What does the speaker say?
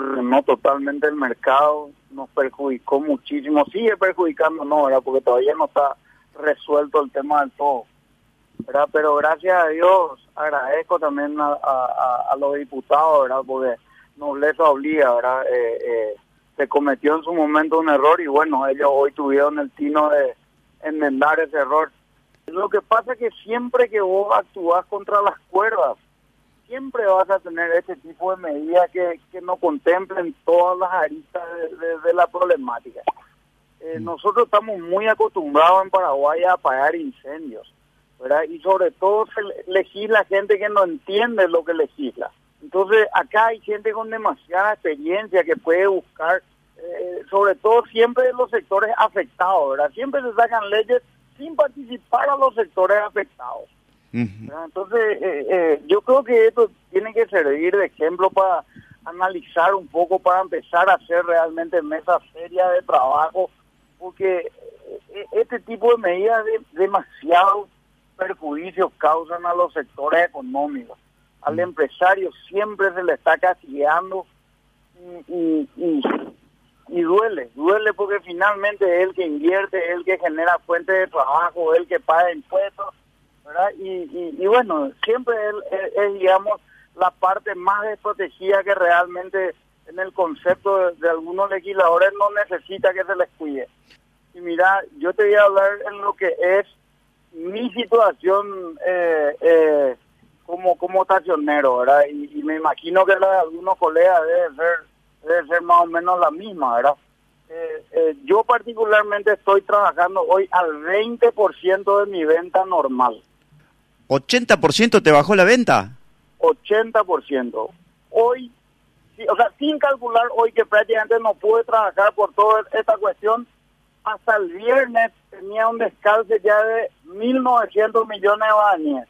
desordenó totalmente el mercado, nos perjudicó muchísimo, sigue perjudicando, no, ¿verdad? Porque todavía no está resuelto el tema del todo, ¿verdad? Pero gracias a Dios agradezco también a, los diputados, ¿verdad? Porque les obliga, ¿verdad? Eh, eh, se cometió en su momento un error y bueno, ellos hoy tuvieron el tino de enmendar ese error. Lo que pasa es que siempre que vos actúas contra las cuerdas, siempre vas a tener este tipo de medidas que, que no contemplen todas las aristas de, la problemática. Eh, mm. nosotros estamos muy acostumbrados en Paraguay a apagar incendios, ¿verdad? Y sobre todo se legisla gente que no entiende lo que legisla. Entonces, acá hay gente con demasiada experiencia que puede buscar, eh, sobre todo siempre de los sectores afectados, ¿verdad? Siempre se sacan leyes sin participar a los sectores afectados. Entonces, eh, eh, yo creo que esto tiene que servir de ejemplo para analizar un poco, para empezar a hacer realmente mesas serias de trabajo, porque este tipo de medidas de, demasiados perjuicios causan a los sectores económicos. Al empresario siempre se le está castigando y, y, duele, duele porque finalmente es el que invierte, es el que genera fuentes de trabajo, es el que paga impuestos, ¿verdad? Y, y, bueno, siempre es, digamos, la parte más desprotegida que realmente en el concepto de, algunos legisladores no necesita que se les cuide. Y mira, yo te voy a hablar en lo que es mi situación eh, eh, como como estacionero, ¿verdad? Y, me imagino que la de algunos colegas debe ser, debe ser más o menos la misma, ¿verdad? Eh, eh, yo particularmente estoy trabajando hoy al 20% de mi venta normal. ¿80% te bajó la venta? 80%. Hoy, o sea, sin calcular hoy que prácticamente no pude trabajar por toda esta cuestión, hasta el viernes tenía un descalce ya de 1.900 millones de bañes